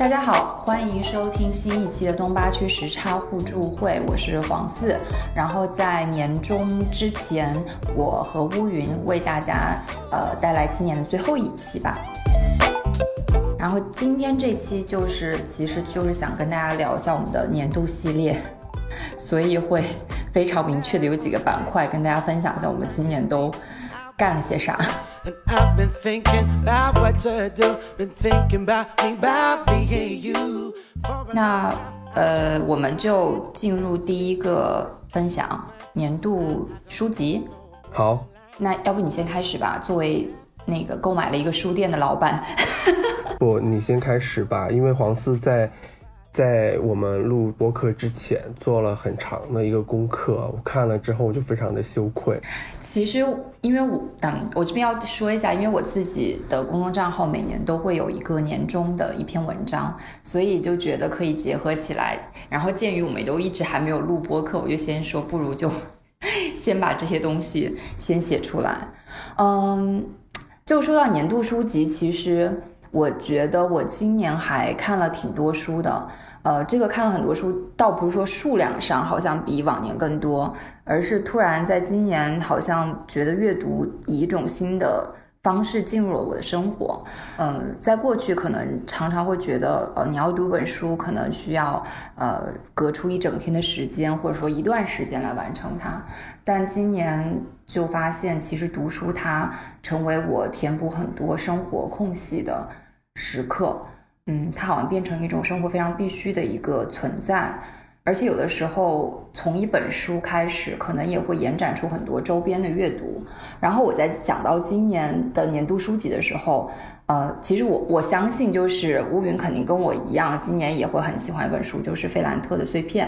大家好，欢迎收听新一期的东八区时差互助会，我是黄四。然后在年终之前，我和乌云为大家呃带来今年的最后一期吧。然后今天这期就是其实就是想跟大家聊一下我们的年度系列，所以会非常明确的有几个板块跟大家分享一下我们今年都干了些啥。And I've been thinking about what to do, been thinking about me, about me and you. 那呃，我们就进入第一个分享年度书籍。好，那要不你先开始吧，作为那个购买了一个书店的老板。不，你先开始吧，因为黄四在。在我们录播课之前做了很长的一个功课，我看了之后我就非常的羞愧。其实，因为我嗯，我这边要说一下，因为我自己的公众账号每年都会有一个年终的一篇文章，所以就觉得可以结合起来。然后鉴于我们都一直还没有录播课，我就先说，不如就 先把这些东西先写出来。嗯，就说到年度书籍，其实。我觉得我今年还看了挺多书的，呃，这个看了很多书，倒不是说数量上好像比往年更多，而是突然在今年好像觉得阅读以一种新的。方式进入了我的生活，嗯，在过去可能常常会觉得，呃，你要读本书，可能需要呃隔出一整天的时间，或者说一段时间来完成它。但今年就发现，其实读书它成为我填补很多生活空隙的时刻，嗯，它好像变成一种生活非常必须的一个存在。而且有的时候，从一本书开始，可能也会延展出很多周边的阅读。然后我在想到今年的年度书籍的时候，呃，其实我我相信，就是乌云肯定跟我一样，今年也会很喜欢一本书，就是费兰特的《碎片》。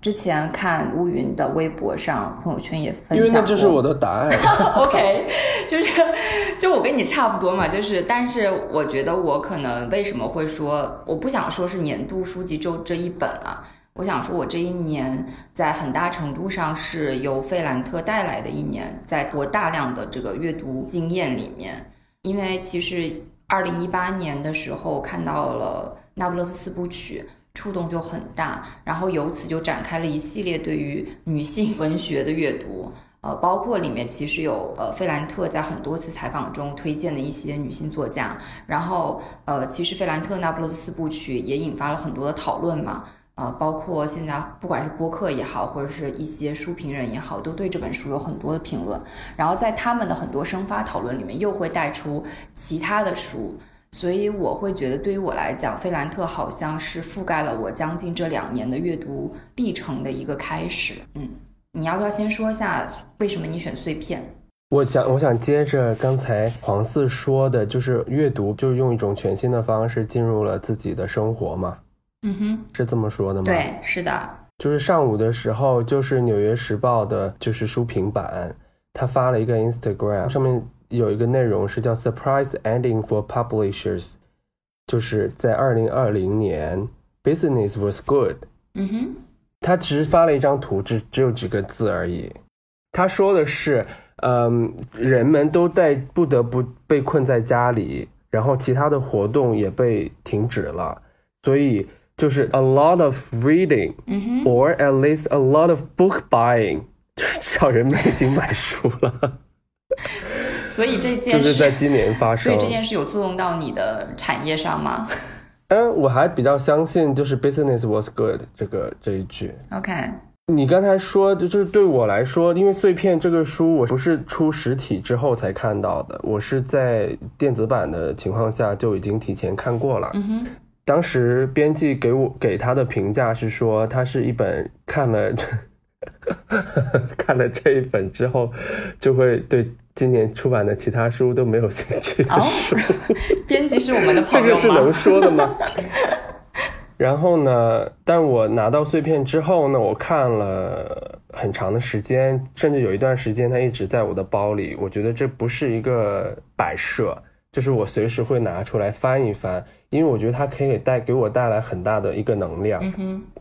之前看乌云的微博上、朋友圈也分享，因为那就是我的答案。OK，就是就我跟你差不多嘛，就是，但是我觉得我可能为什么会说，我不想说是年度书籍就这一本啊。我想说，我这一年在很大程度上是由费兰特带来的一年，在我大量的这个阅读经验里面，因为其实二零一八年的时候看到了《那不勒斯四部曲》，触动就很大，然后由此就展开了一系列对于女性文学的阅读，呃，包括里面其实有呃费兰特在很多次采访中推荐的一些女性作家，然后呃，其实费兰特《那不勒斯四部曲》也引发了很多的讨论嘛。呃，包括现在不管是播客也好，或者是一些书评人也好，都对这本书有很多的评论。然后在他们的很多生发讨论里面，又会带出其他的书。所以我会觉得，对于我来讲，费兰特好像是覆盖了我将近这两年的阅读历程的一个开始。嗯，你要不要先说一下为什么你选碎片？我想，我想接着刚才黄四说的，就是阅读，就是用一种全新的方式进入了自己的生活嘛。嗯哼，是这么说的吗？对，是的，就是上午的时候，就是《纽约时报》的，就是书评版，他发了一个 Instagram，上面有一个内容是叫 “Surprise Ending for Publishers”，就是在二零二零年，Business was good。嗯哼，他其实发了一张图，只只有几个字而已。他说的是，嗯，人们都在不得不被困在家里，然后其他的活动也被停止了，所以。就是 a lot of reading，or at least a lot of book buying，就是至少人们已经买书了。所以这件就是在今年发生。所以这件事有作用到你的产业上吗？嗯，我还比较相信就是 business was good 这个这一句。OK，你刚才说就就是对我来说，因为碎片这个书我不是出实体之后才看到的，我是在电子版的情况下就已经提前看过了。嗯哼。当时编辑给我给他的评价是说，它是一本看了 看了这一本之后，就会对今年出版的其他书都没有兴趣的书。编辑是我们的朋友吗？这个是能说的吗？然后呢？但我拿到碎片之后呢，我看了很长的时间，甚至有一段时间它一直在我的包里。我觉得这不是一个摆设。就是我随时会拿出来翻一翻，因为我觉得它可以带给我带来很大的一个能量。嗯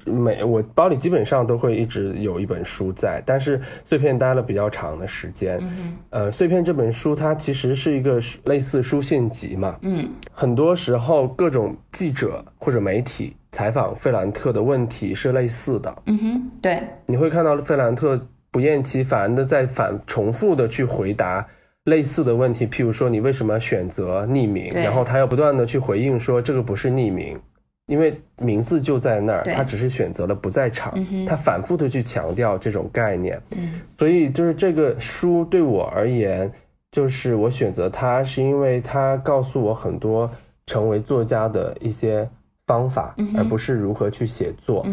哼，每我包里基本上都会一直有一本书在，但是碎片待了比较长的时间。嗯哼，呃，碎片这本书它其实是一个类似书信集嘛。嗯很多时候各种记者或者媒体采访费兰特的问题是类似的，嗯哼，对，你会看到费兰特不厌其烦的在反重复的去回答。类似的问题，譬如说你为什么选择匿名，然后他要不断的去回应说这个不是匿名，因为名字就在那儿，他只是选择了不在场嗯，他反复的去强调这种概念，嗯。所以就是这个书对我而言，就是我选择它是因为它告诉我很多成为作家的一些方法嗯，而不是如何去写作。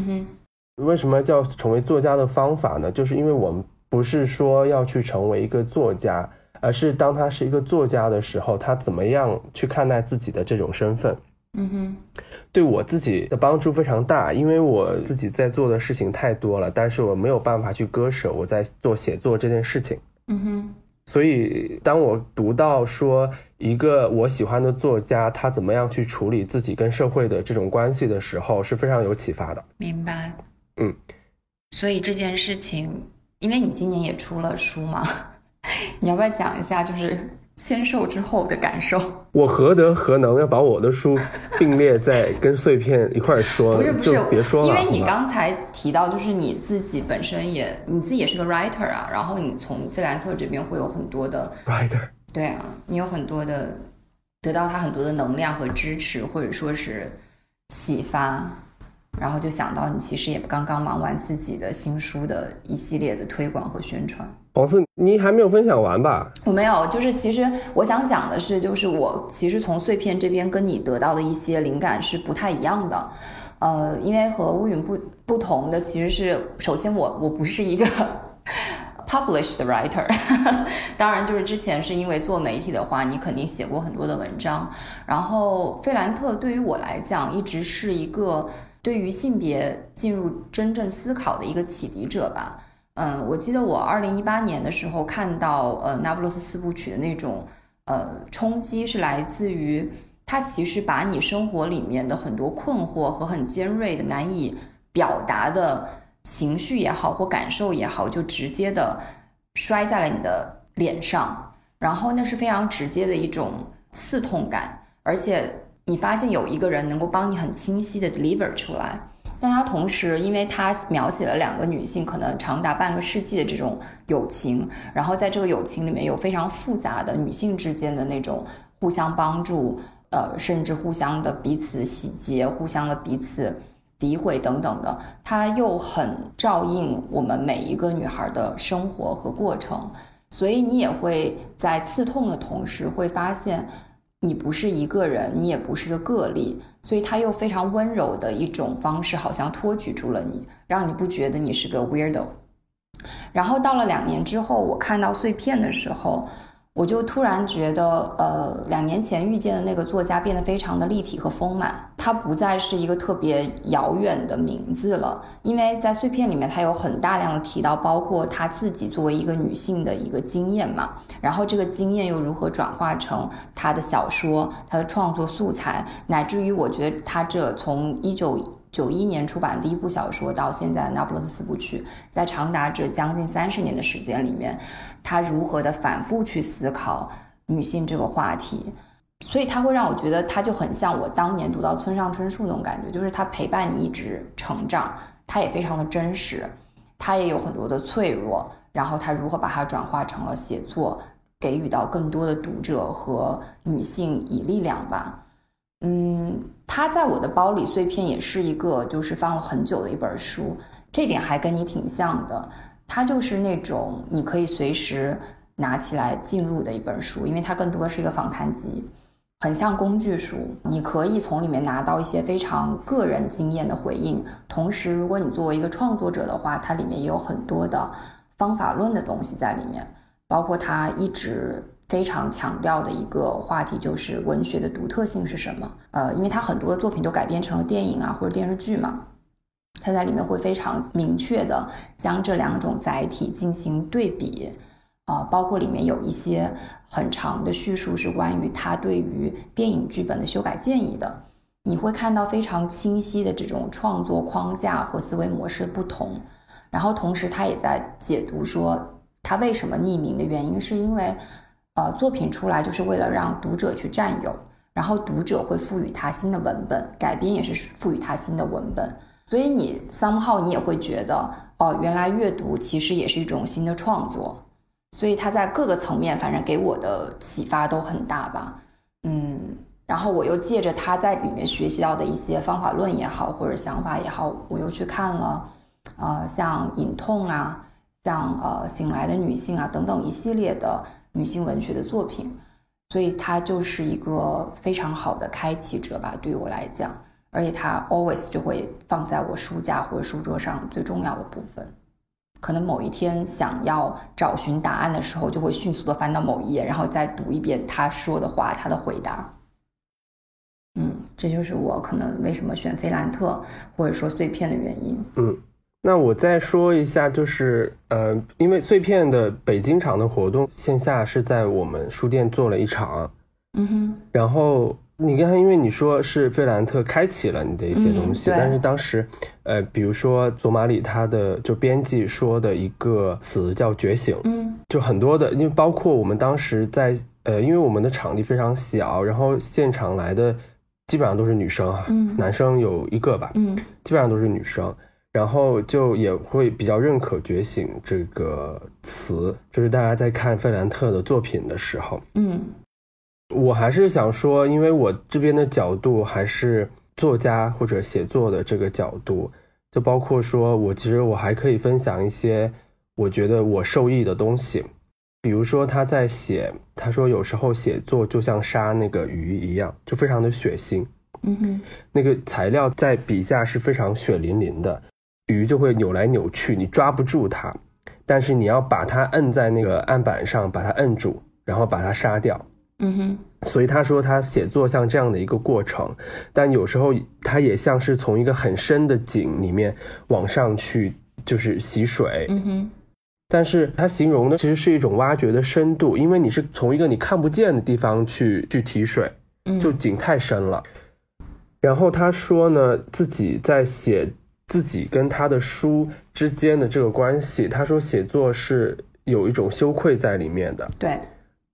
为什么叫成为作家的方法呢？就是因为我们不是说要去成为一个作家，而是当他是一个作家的时候，他怎么样去看待自己的这种身份，嗯哼，对我自己的帮助非常大。因为我自己在做的事情太多了，但是我没有办法去割舍我在做写作这件事情。嗯哼，所以，当我读到说一个我喜欢的作家他怎么样去处理自己跟社会的这种关系的时候，是非常有启发的。明白。嗯，所以这件事情，因为你今年也出了书嘛，你要不要讲一下，就是签售之后的感受？我何德何能要把我的书并列在跟碎片一块儿说？不是不是别说了，因为你刚才提到，就是你自己本身也你自己也是个 writer 啊，然后你从费兰特这边会有很多的，writer 对啊，你有很多的得到他很多的能量和支持，或者说是启发。然后就想到你其实也刚刚忙完自己的新书的一系列的推广和宣传。黄四，你还没有分享完吧？我没有，就是其实我想讲的是，就是我其实从碎片这边跟你得到的一些灵感是不太一样的，呃，因为和乌云不不同的其实是，首先我我不是一个 published writer，当然就是之前是因为做媒体的话，你肯定写过很多的文章，然后费兰特对于我来讲一直是一个对于性别进入真正思考的一个启迪者吧。嗯，我记得我二零一八年的时候看到呃《那不勒斯四部曲》的那种呃冲击，是来自于它其实把你生活里面的很多困惑和很尖锐的难以表达的情绪也好或感受也好，就直接的摔在了你的脸上，然后那是非常直接的一种刺痛感，而且你发现有一个人能够帮你很清晰的 deliver 出来。但它同时，因为它描写了两个女性可能长达半个世纪的这种友情，然后在这个友情里面有非常复杂的女性之间的那种互相帮助，呃，甚至互相的彼此洗劫、互相的彼此诋毁等等的，它又很照应我们每一个女孩的生活和过程，所以你也会在刺痛的同时会发现。你不是一个人，你也不是个个例，所以他又非常温柔的一种方式，好像托举住了你，让你不觉得你是个 weirdo。然后到了两年之后，我看到碎片的时候，我就突然觉得，呃，两年前遇见的那个作家变得非常的立体和丰满，他不再是一个特别遥远的名字了，因为在碎片里面，他有很大量的提到，包括他自己作为一个女性的一个经验嘛，然后这个经验又如何转化成他的小说、他的创作素材，乃至于我觉得他这从一九。九一年出版第一部小说到现在《那不勒斯四部曲》，在长达这将近三十年的时间里面，他如何的反复去思考女性这个话题，所以他会让我觉得他就很像我当年读到村上春树那种感觉，就是他陪伴你一直成长，他也非常的真实，他也有很多的脆弱，然后他如何把它转化成了写作，给予到更多的读者和女性以力量吧。嗯，它在我的包里，碎片也是一个就是放了很久的一本书，这点还跟你挺像的。它就是那种你可以随时拿起来进入的一本书，因为它更多的是一个访谈集，很像工具书。你可以从里面拿到一些非常个人经验的回应，同时，如果你作为一个创作者的话，它里面也有很多的方法论的东西在里面，包括它一直。非常强调的一个话题就是文学的独特性是什么？呃，因为他很多的作品都改编成了电影啊或者电视剧嘛，他在里面会非常明确的将这两种载体进行对比。啊，包括里面有一些很长的叙述是关于他对于电影剧本的修改建议的。你会看到非常清晰的这种创作框架和思维模式的不同。然后同时，他也在解读说他为什么匿名的原因，是因为呃，作品出来就是为了让读者去占有，然后读者会赋予他新的文本，改编也是赋予他新的文本。所以你 somehow 你也会觉得，哦，原来阅读其实也是一种新的创作。所以他在各个层面，反正给我的启发都很大吧。嗯，然后我又借着他在里面学习到的一些方法论也好，或者想法也好，我又去看了，呃，像《隐痛》啊，像呃《醒来的女性》啊等等一系列的女性文学的作品。所以它就是一个非常好的开启者吧，对于我来讲。而且它 always 就会放在我书架或者书桌上最重要的部分，可能某一天想要找寻答案的时候，就会迅速的翻到某一页，然后再读一遍他说的话，他的回答。嗯，这就是我可能为什么选费兰特或者说碎片的原因。嗯，那我再说一下，就是呃，因为碎片的北京场的活动线下是在我们书店做了一场，嗯哼，然后。你刚才因为你说是费兰特开启了你的一些东西，但是当时，呃，比如说佐马里他的就编辑说的一个词叫觉醒，嗯，就很多的，因为包括我们当时在，呃，因为我们的场地非常小，然后现场来的基本上都是女生哈，嗯，男生有一个吧，嗯，基本上都是女生，然后就也会比较认可觉醒这个词，就是大家在看费兰特的作品的时候，嗯。我还是想说，因为我这边的角度还是作家或者写作的这个角度，就包括说我其实我还可以分享一些我觉得我受益的东西，比如说他在写，他说有时候写作就像杀那个鱼一样，就非常的血腥，嗯哼，那个材料在笔下是非常血淋淋的，鱼就会扭来扭去，你抓不住它，但是你要把它摁在那个案板上，把它摁住，然后把它杀掉。嗯哼，所以他说他写作像这样的一个过程，但有时候他也像是从一个很深的井里面往上去，就是洗水。嗯哼，但是他形容的其实是一种挖掘的深度，因为你是从一个你看不见的地方去去提水，就井太深了。然后他说呢，自己在写自己跟他的书之间的这个关系，他说写作是有一种羞愧在里面的。对。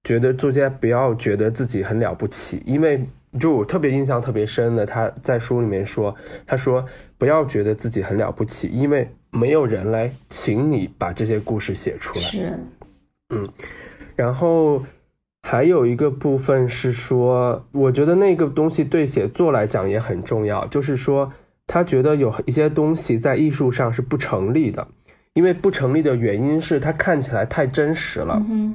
觉得作家不要觉得自己很了不起，因为就我特别印象特别深的，他在书里面说，他说不要觉得自己很了不起，因为没有人来请你把这些故事写出来。是，嗯，然后还有一个部分是说，我觉得那个东西对写作来讲也很重要，就是说他觉得有一些东西在艺术上是不成立的，因为不成立的原因是它看起来太真实了。嗯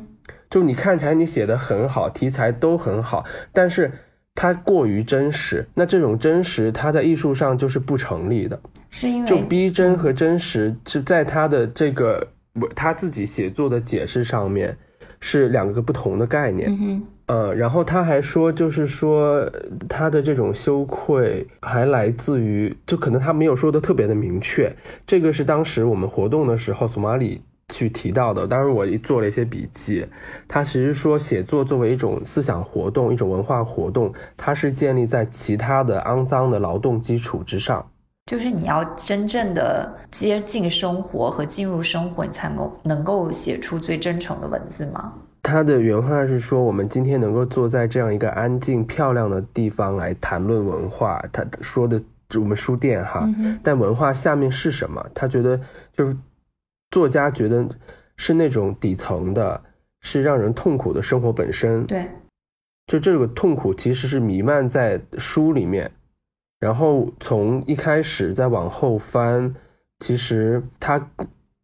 就你看起来你写的很好，题材都很好，但是它过于真实，那这种真实它在艺术上就是不成立的，是因为就逼真和真实是在他的这个他自己写作的解释上面是两个不同的概念。嗯哼，呃，然后他还说，就是说他的这种羞愧还来自于，就可能他没有说的特别的明确，这个是当时我们活动的时候，索马里。去提到的，当时我做了一些笔记。他其实说，写作作为一种思想活动、一种文化活动，它是建立在其他的肮脏的劳动基础之上。就是你要真正的接近生活和进入生活，你才能够能够写出最真诚的文字吗？他的原话是说：“我们今天能够坐在这样一个安静漂亮的地方来谈论文化。”他说的我们书店哈，但文化下面是什么？他觉得就是。作家觉得是那种底层的，是让人痛苦的生活本身。对，就这个痛苦其实是弥漫在书里面，然后从一开始再往后翻，其实他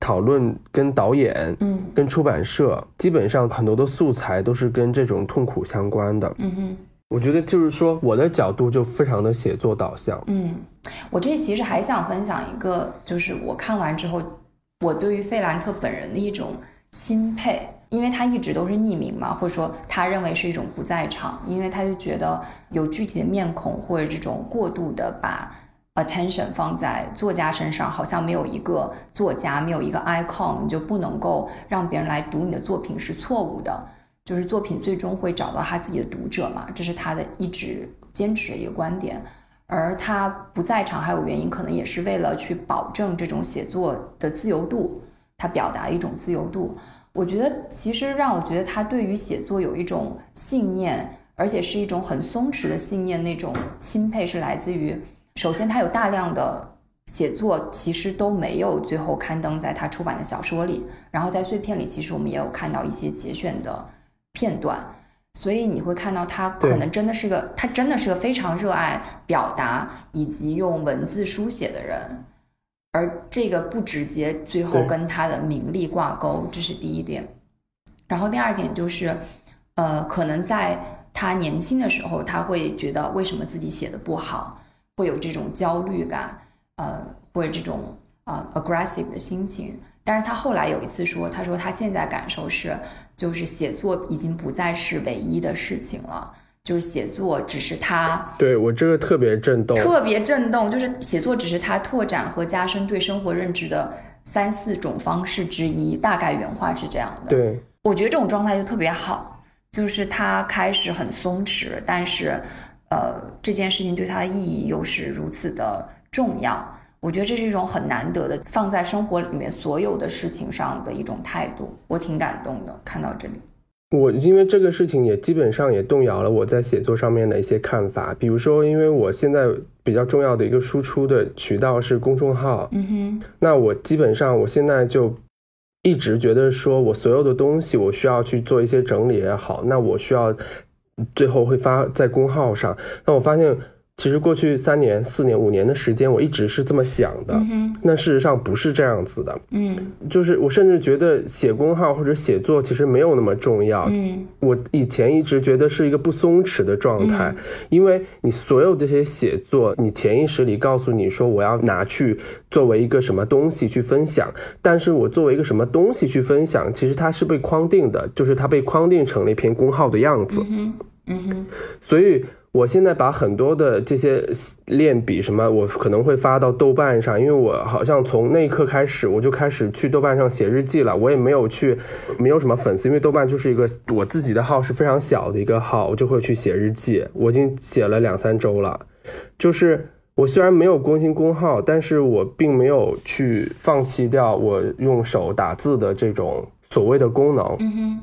讨论跟导演，嗯，跟出版社，基本上很多的素材都是跟这种痛苦相关的。嗯哼，我觉得就是说我的角度就非常的写作导向。嗯，我这其实还想分享一个，就是我看完之后。我对于费兰特本人的一种钦佩，因为他一直都是匿名嘛，或者说他认为是一种不在场，因为他就觉得有具体的面孔或者这种过度的把 attention 放在作家身上，好像没有一个作家，没有一个 icon，你就不能够让别人来读你的作品是错误的。就是作品最终会找到他自己的读者嘛，这是他的一直坚持的一个观点。而他不在场还有原因，可能也是为了去保证这种写作的自由度，他表达的一种自由度。我觉得其实让我觉得他对于写作有一种信念，而且是一种很松弛的信念，那种钦佩是来自于，首先他有大量的写作其实都没有最后刊登在他出版的小说里，然后在碎片里其实我们也有看到一些节选的片段。所以你会看到他可能真的是个，他真的是个非常热爱表达以及用文字书写的人，而这个不直接最后跟他的名利挂钩，这是第一点。然后第二点就是，呃，可能在他年轻的时候，他会觉得为什么自己写的不好，会有这种焦虑感，呃，或者这种呃 aggressive 的心情。但是他后来有一次说，他说他现在感受是，就是写作已经不再是唯一的事情了，就是写作只是他对我这个特别震动，特别震动，就是写作只是他拓展和加深对生活认知的三四种方式之一，大概原话是这样的。对，我觉得这种状态就特别好，就是他开始很松弛，但是，呃，这件事情对他的意义又是如此的重要。我觉得这是一种很难得的放在生活里面所有的事情上的一种态度，我挺感动的。看到这里，我因为这个事情也基本上也动摇了我在写作上面的一些看法。比如说，因为我现在比较重要的一个输出的渠道是公众号，嗯哼，那我基本上我现在就一直觉得说我所有的东西我需要去做一些整理也好，那我需要最后会发在公号上。那我发现。其实过去三年、四年、五年的时间，我一直是这么想的。那事实上不是这样子的。嗯，就是我甚至觉得写公号或者写作其实没有那么重要。嗯，我以前一直觉得是一个不松弛的状态，因为你所有这些写作，你潜意识里告诉你说我要拿去作为一个什么东西去分享，但是我作为一个什么东西去分享，其实它是被框定的，就是它被框定成了一篇公号的样子。嗯嗯哼，所以。我现在把很多的这些练笔什么，我可能会发到豆瓣上，因为我好像从那一刻开始，我就开始去豆瓣上写日记了。我也没有去，没有什么粉丝，因为豆瓣就是一个我自己的号，是非常小的一个号，我就会去写日记。我已经写了两三周了，就是我虽然没有更新公号，但是我并没有去放弃掉我用手打字的这种所谓的功能。嗯哼，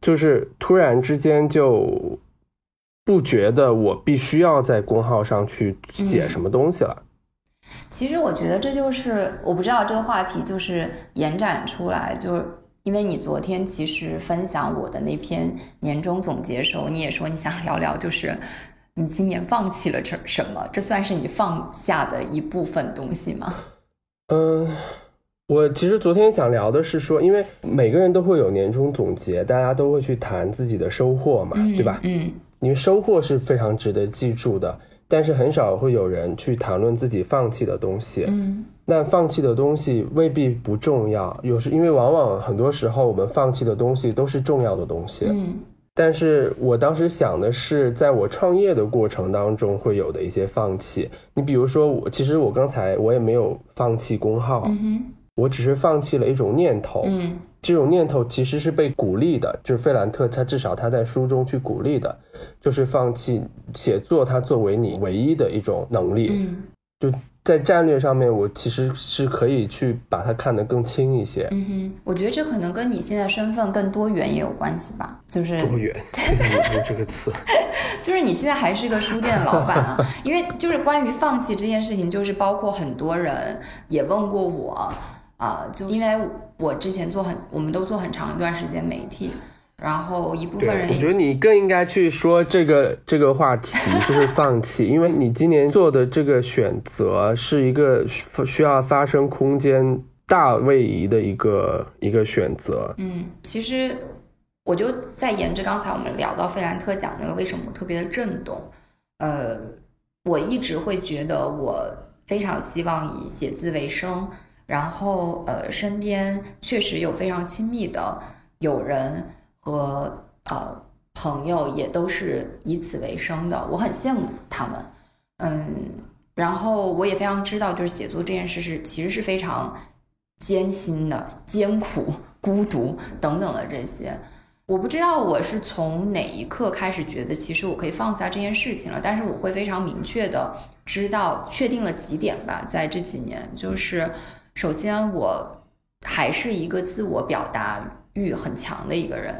就是突然之间就。不觉得我必须要在公号上去写什么东西了。其实我觉得这就是我不知道这个话题就是延展出来，就是因为你昨天其实分享我的那篇年终总结的时候，你也说你想聊聊，就是你今年放弃了什什么？这算是你放下的一部分东西吗？嗯，我其实昨天想聊的是说，因为每个人都会有年终总结，大家都会去谈自己的收获嘛，对吧？嗯。因为收获是非常值得记住的，但是很少会有人去谈论自己放弃的东西。嗯，那放弃的东西未必不重要，有时因为往往很多时候我们放弃的东西都是重要的东西。嗯，但是我当时想的是，在我创业的过程当中会有的一些放弃。你比如说，我其实我刚才我也没有放弃工号。嗯。我只是放弃了一种念头，嗯，这种念头其实是被鼓励的，就是费兰特他至少他在书中去鼓励的，就是放弃写作，它作为你唯一的一种能力，嗯，就在战略上面，我其实是可以去把它看得更轻一些，嗯哼，我觉得这可能跟你现在身份更多元也有关系吧，就是多元，用这个词，就是你现在还是个书店老板啊，因为就是关于放弃这件事情，就是包括很多人也问过我。啊，就因为我之前做很，我们都做很长一段时间媒体，然后一部分人，我觉得你更应该去说这个这个话题，就是放弃，因为你今年做的这个选择是一个需要发生空间大位移的一个一个选择。嗯，其实我就在沿着刚才我们聊到费兰特讲那个为什么特别的震动，呃，我一直会觉得我非常希望以写字为生。然后，呃，身边确实有非常亲密的友人和呃朋友，也都是以此为生的。我很羡慕他们，嗯。然后我也非常知道，就是写作这件事是其实是非常艰辛的、艰苦、孤独等等的这些。我不知道我是从哪一刻开始觉得，其实我可以放下这件事情了。但是我会非常明确的知道，确定了几点吧。在这几年，就是首先我还是一个自我表达欲很强的一个人。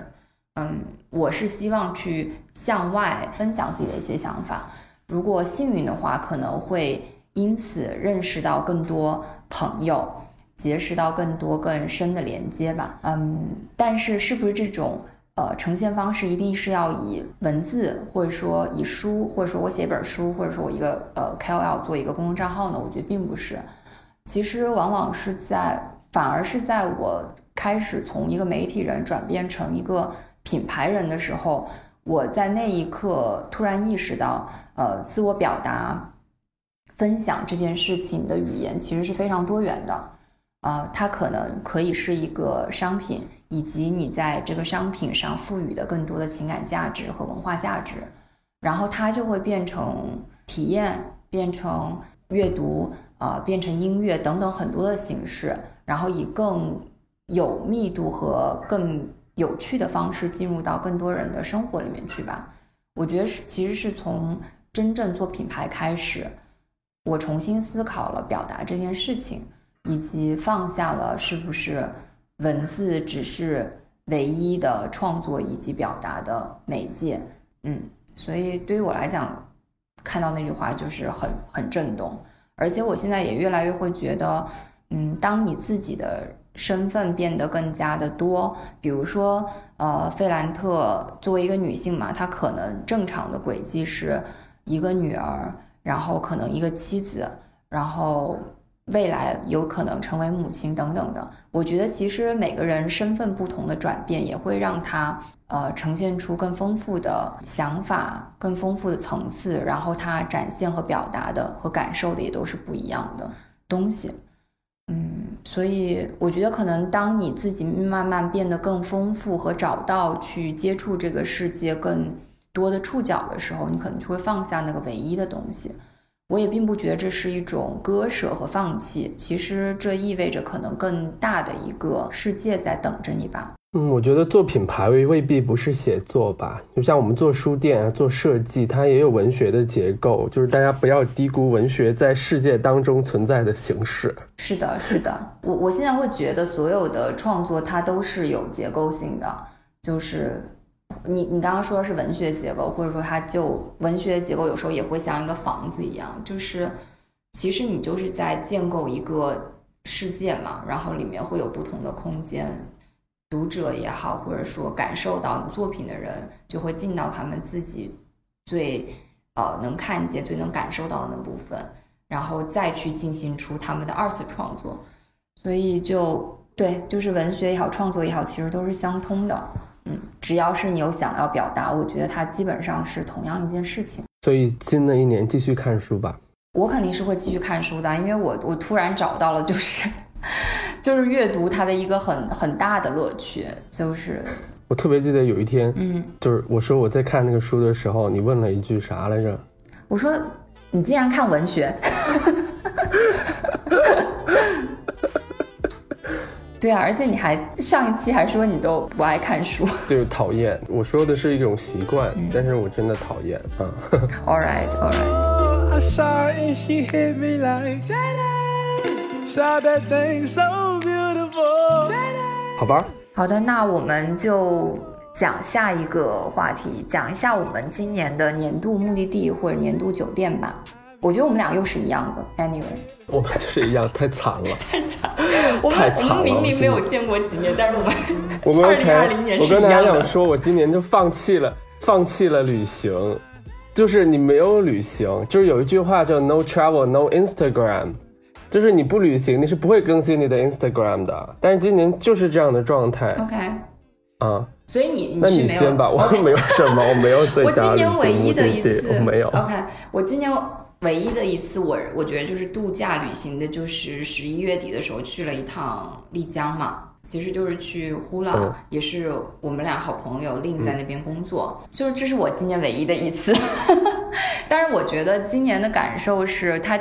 嗯，我是希望去向外分享自己的一些想法。如果幸运的话，可能会因此认识到更多朋友，结识到更多更深的连接吧。嗯，但是是不是这种呃呈现方式一定是要以文字，或者说以书，或者说我写一本书，或者说我一个呃 KOL 做一个公众账号呢？我觉得并不是。其实往往是在，反而是在我开始从一个媒体人转变成一个品牌人的时候。我在那一刻突然意识到，呃，自我表达、分享这件事情的语言其实是非常多元的，啊，它可能可以是一个商品，以及你在这个商品上赋予的更多的情感价值和文化价值，然后它就会变成体验，变成阅读，啊，变成音乐等等很多的形式，然后以更有密度和更。有趣的方式进入到更多人的生活里面去吧。我觉得是，其实是从真正做品牌开始，我重新思考了表达这件事情，以及放下了是不是文字只是唯一的创作以及表达的媒介。嗯，所以对于我来讲，看到那句话就是很很震动，而且我现在也越来越会觉得，嗯，当你自己的。身份变得更加的多，比如说，呃，费兰特作为一个女性嘛，她可能正常的轨迹是一个女儿，然后可能一个妻子，然后未来有可能成为母亲等等的。我觉得其实每个人身份不同的转变，也会让她呃呈现出更丰富的想法、更丰富的层次，然后她展现和表达的和感受的也都是不一样的东西。嗯，所以我觉得可能当你自己慢慢变得更丰富和找到去接触这个世界更多的触角的时候，你可能就会放下那个唯一的东西。我也并不觉得这是一种割舍和放弃，其实这意味着可能更大的一个世界在等着你吧。嗯，我觉得做品牌未未必不是写作吧，就像我们做书店啊、做设计，它也有文学的结构，就是大家不要低估文学在世界当中存在的形式。是的，是的，我我现在会觉得所有的创作它都是有结构性的，就是你你刚刚说的是文学结构，或者说它就文学结构有时候也会像一个房子一样，就是其实你就是在建构一个世界嘛，然后里面会有不同的空间。读者也好，或者说感受到你作品的人，就会进到他们自己最呃能看见、最能感受到的那部分，然后再去进行出他们的二次创作。所以就对，就是文学也好，创作也好，其实都是相通的。嗯，只要是你有想要表达，我觉得它基本上是同样一件事情。所以新的一年继续看书吧。我肯定是会继续看书的，因为我我突然找到了就是。就是阅读它的一个很很大的乐趣，就是我特别记得有一天，嗯，就是我说我在看那个书的时候，你问了一句啥来着？我说你竟然看文学？对啊，而且你还上一期还说你都不爱看书，就是，讨厌。我说的是一种习惯，但是我真的讨厌啊。All right, all right. 好吧，好的，那我们就讲下一个话题，讲一下我们今年的年度目的地或者年度酒店吧。我觉得我们俩又是一样的。Anyway，我们就是一样，太惨了，太惨，太惨了。我们明明没有见过几年，但是我们 我们才我跟大家讲说，我今年就放弃了，放弃了旅行，就是你没有旅行，就是有一句话叫 No travel, no Instagram。就是你不旅行，你是不会更新你的 Instagram 的。但是今年就是这样的状态。OK，啊，所以你那你先吧，我没有什么，我没有在家我今年唯一的一次没有。OK，我今年唯一的一次，我我觉得就是度假旅行的，就是十一月底的时候去了一趟丽江嘛。其实就是去呼啦，嗯也是我们俩好朋友令在那边工作，就是这是我今年唯一的一次。但是我觉得今年的感受是他，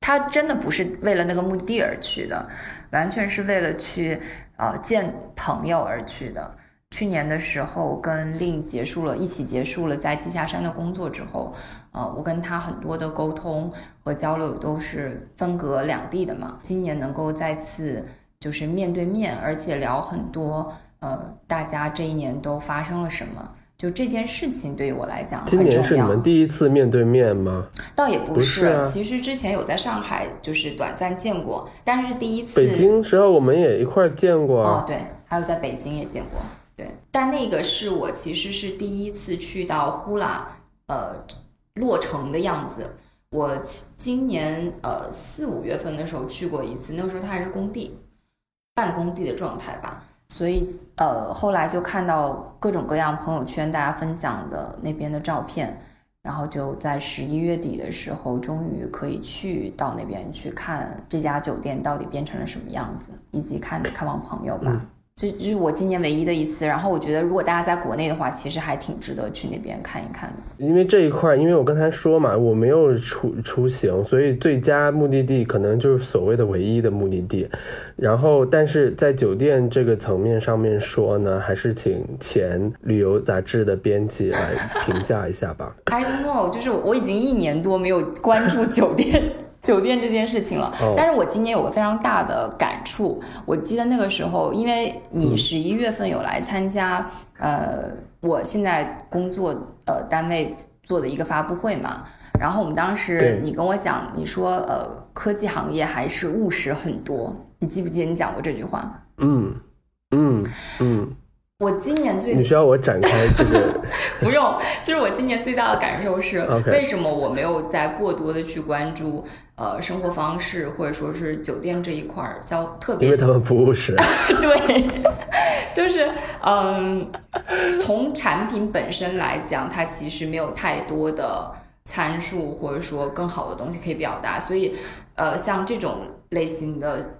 他真的不是为了那个目的而去的，完全是为了去呃见朋友而去的。去年的时候跟令结束了，一起结束了在稷下山的工作之后，呃，我跟他很多的沟通和交流都是分隔两地的嘛。今年能够再次就是面对面，而且聊很多，呃，大家这一年都发生了什么。就这件事情对于我来讲今很重要。年是你们第一次面对面吗？倒也不不是啊其实之前有在上海就是短暂见过，但是第一次北京时候我们也一块儿见过哦啊。，对，还有在北京也见过，对，但那个是我其实是第一次去到呼啦，呃，落成的样子。我今年呃四五月份的时候去过一次，那个时候它还是工地，半工地的状态吧。所以呃后来就看到各种各样朋友圈大家分享的那边的照片，然后就在十一月底的时候，终于可以去到那边去看这家酒店到底变成了什么样子，以及看看望朋友吧。这这是我今年唯一的一次。然后我觉得，如果大家在国内的话，其实还挺值得去那边看一看的。因为这一块儿，因为我刚才说嘛，我没有出出行，所以最佳目的地可能就是所谓的唯一的目的地。然后，但是在酒店这个层面上面说呢，还是请前旅游杂志的编辑来评价一下吧。I don't know，就是我已经一年多没有关注酒店酒店这件事情了。哦但是我今年有个非常大的感触，我记得那个时候，因为你十一月份有来参加，呃，我现在工作呃单位做的一个发布会嘛。然后我们当时你跟我讲，你说呃科技行业还是务实很多，你记不记得你讲过这句话？嗯嗯嗯，我今年最你需要我展开这个？不用，就是我今年最大的感受是为什么我没有再过多的去关注呃生活方式或者说是酒店这一块儿，消特别因为他们不务实。对，就是嗯，从产品本身来讲，它其实没有太多的参数或者说更好的东西可以表达，所以呃，像这种类型的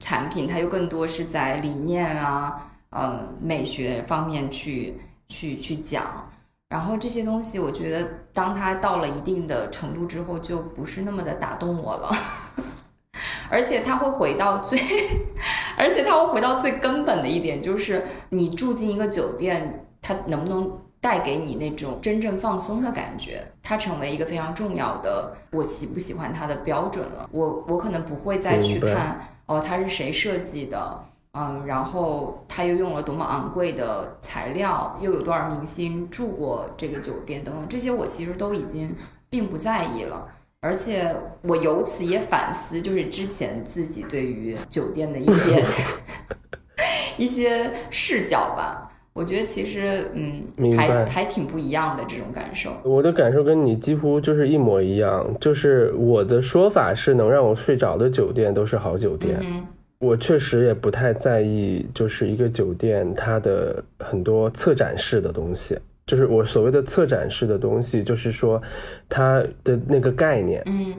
产品，它又更多是在理念啊、呃美学方面去去去讲。然后这些东西，我觉得当它到了一定的程度之后，就不是那么的打动我了。而且它会回到最，而且它会回到最根本的一点，就是你住进一个酒店，它能不能带给你那种真正放松的感觉？它成为一个非常重要的我喜不喜欢它的标准了。我我可能不会再去看哦，它是谁设计的。嗯，然后他又用了多么昂贵的材料，又有多少明星住过这个酒店等等，这些我其实都已经并不在意了。而且我由此也反思，就是之前自己对于酒店的一些 一些视角吧。我觉得其实嗯还还挺不一样的这种感受。我的感受跟你几乎就是一模一样，就是我的说法是能让我睡着的酒店都是好酒店。嗯我确实也不太在意，就是一个酒店它的很多策展式的东西。就是我所谓的策展式的东西，就是说它的那个概念，嗯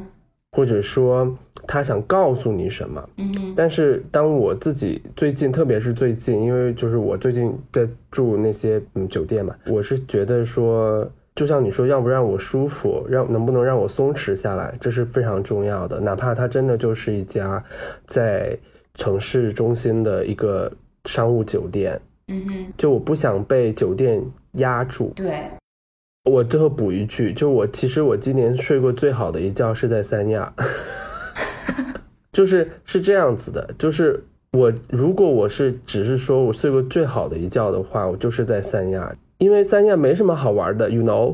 或者说他想告诉你什么。嗯但是当我自己最近，特别是最近，因为就是我最近在住那些嗯酒店嘛，我是觉得说，就像你说，让不让我舒服，让能不能让我松弛下来，这是非常重要的。哪怕它真的就是一家在城市中心的一个商务酒店，嗯哼，就我不想被酒店压住。对，我最后补一句，就我其实我今年睡过最好的一觉是在三亚，就是是这样子的，就是我如果我是只是说我睡过最好的一觉的话，我就是在三亚，因为三亚没什么好玩的，you know，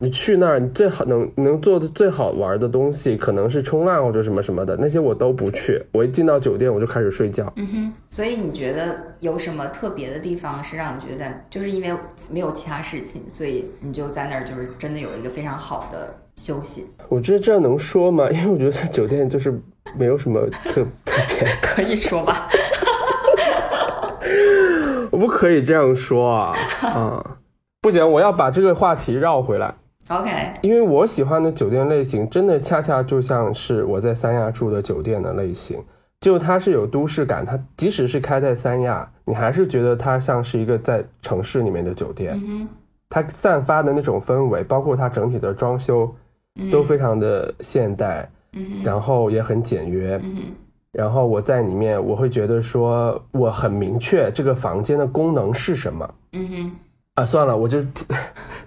你去那儿你最好能能做的最好玩的东西可能是冲浪或者什么什么的，那些我都不去，我一进到酒店我就开始睡觉。嗯哼。所以你觉得有什么特别的地方是让你觉得在，就是因为没有其他事情，所以你就在那儿就是真的有一个非常好的休息？我觉得这能说吗？因为我觉得在酒店就是没有什么特特别。可以说吧。我不可以这样说啊啊！不行，我要把这个话题绕回来，OK，因为我喜欢的酒店类型，真的恰恰就像是我在三亚住的酒店的类型。就它是有都市感，它即使是开在三亚，你还是觉得它像是一个在城市里面的酒店。嗯它散发的那种氛围，包括它整体的装修，都非常的现代，嗯，然后也很简约。嗯，然后我在里面，我会觉得说，我很明确这个房间的功能是什么嗯哼。啊。算了，我就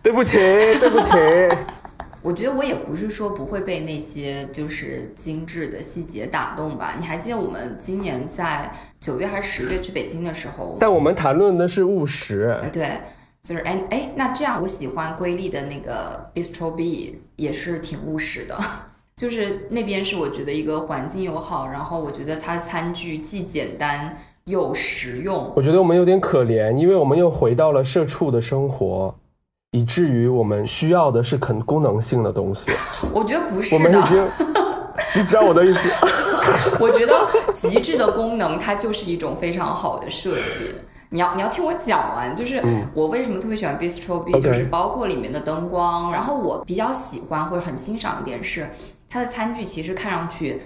对不起，对不起。我觉得我也不是说不会被那些就是精致的细节打动吧。你还记得我们今年在九月还是十月去北京的时候？但我们谈论的是务实哎，，对，就是哎哎，那这样我喜欢瑰丽的那个 Bistro B 也是挺务实的，就是那边是我觉得一个环境又好，然后我觉得它餐具既简单又实用。我觉得我们有点可怜，因为我们又回到了社畜的生活，以至于我们需要的是肯功能性的东西。我觉得不是的，我们已经，你知道我的意思。我觉得极致的功能它就是一种非常好的设计。你要你要听我讲完，就是我为什么特别喜欢 Bistro B，、就是包括里面的灯光，然后我比较喜欢或者很欣赏一点是它的餐具，其实看上去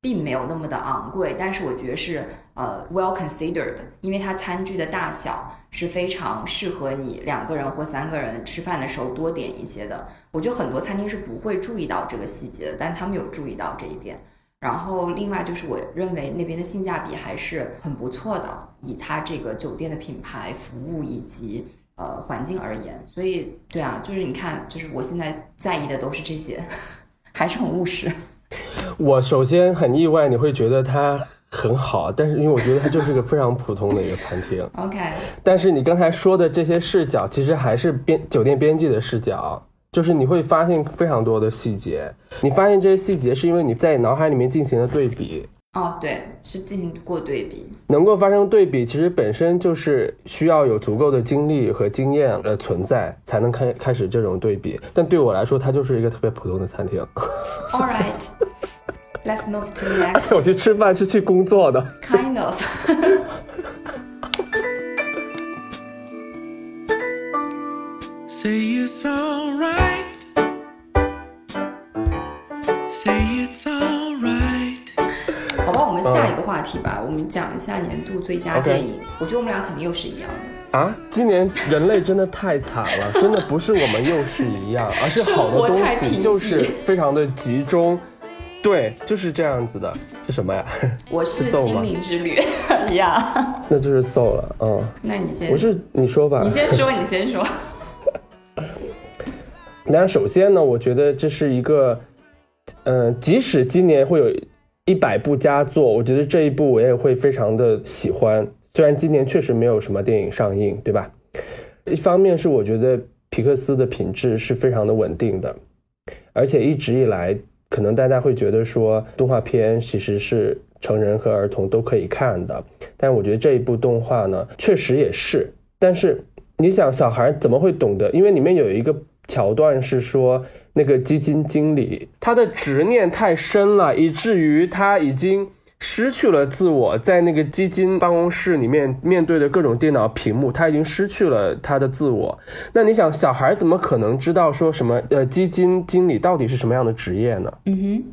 并没有那么的昂贵，但是我觉得是呃 well considered，因为它餐具的大小是非常适合你两个人或三个人吃饭的时候多点一些的。我觉得很多餐厅是不会注意到这个细节的，但他们有注意到这一点。然后另外就是我认为那边的性价比还是很不错的，以它这个酒店的品牌、服务以及呃环境而言，所以对啊，就是你看，就是我现在在意的都是这些，还是很务实。我首先很意外，你会觉得它很好，但是因为我觉得它就是个非常普通的一个餐厅。OK，但是你刚才说的这些视角，其实还是编酒店编辑的视角，就是你会发现非常多的细节。你发现这些细节，是因为你在脑海里面进行了对比。哦，对，是进行过对比。能够发生对比，其实本身就是需要有足够的经历和经验的存在，才能开开始这种对比。但对我来说，它就是一个特别普通的餐厅。All right, let's move to 而且我 next 我去吃饭是去工作的。kind of。Say it's alright. Say it's alright. 好吧，我们下一个话题吧，我们讲一下年度最佳电影。我觉得我们俩肯定又是一样的。啊，今年人类真的太惨了，真的不是我们又是一样，而是好的东西就是非常的集中，对，就是这样子的。是什么呀？我是心吗灵之旅 呀。那就是 soul 了，嗯，那你先，我是你说吧？你先说，你先说。那首先呢，我觉得这是一个，呃，即使今年会有一百部佳作，我觉得这一部我也会非常的喜欢。虽然今年确实没有什么电影上映，对吧？一方面是我觉得皮克斯的品质是非常的稳定的，而且一直以来，可能大家会觉得说动画片其实是成人和儿童都可以看的，但我觉得这一部动画呢，确实也是。但是你想，小孩怎么会懂得？因为里面有一个桥段是说，那个基金经理他的执念太深了，以至于他已经失去了自我，在那个基金办公室里面面对的各种电脑屏幕，他已经失去了他的自我。那你想，小孩怎么可能知道说什么？呃，基金经理到底是什么样的职业呢？嗯哼，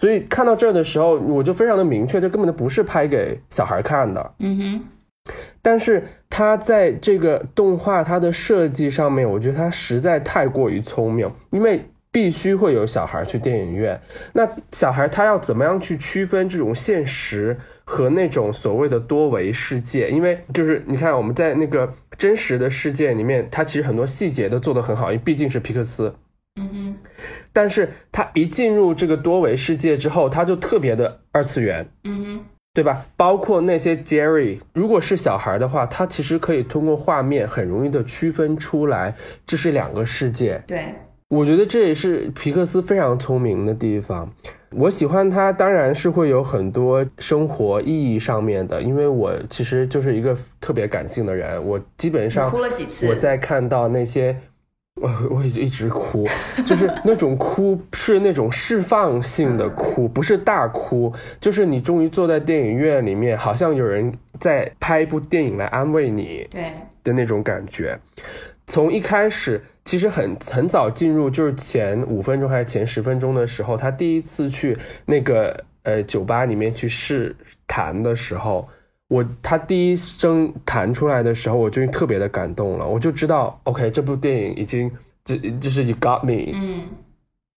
所以看到这儿的时候，我就非常的明确，这根本就不是拍给小孩看的。嗯哼，但是他在这个动画它的设计上面，我觉得他实在太过于聪明，因为必须会有小孩去电影院。那小孩他要怎么样去区分这种现实和那种所谓的多维世界？因为就是你看我们在那个真实的世界里面，它其实很多细节都做得很好，因为毕竟是皮克斯。嗯哼，但是他一进入这个多维世界之后，他就特别的二次元。嗯哼，对吧？包括那些 Jerry，如果是小孩的话，他其实可以通过画面很容易的区分出来，这是两个世界。对，我觉得这也是皮克斯非常聪明的地方。我喜欢它，当然是会有很多生活意义上面的，因为我其实就是一个特别感性的人，我基本上哭了几次？我在看到那些，我我一直哭，就是那种哭是那种释放性的哭，不是大哭，就是你终于坐在电影院里面，好像有人在拍一部电影来安慰你对，的那种感觉。从一开始，其实很很早进入，就是前五分钟还是前十分钟的时候，他第一次去那个呃酒吧里面去试弹的时候，我他第一声弹出来的时候，我就特别的感动了，我就知道，OK，这部电影已经就就是 You Got Me，嗯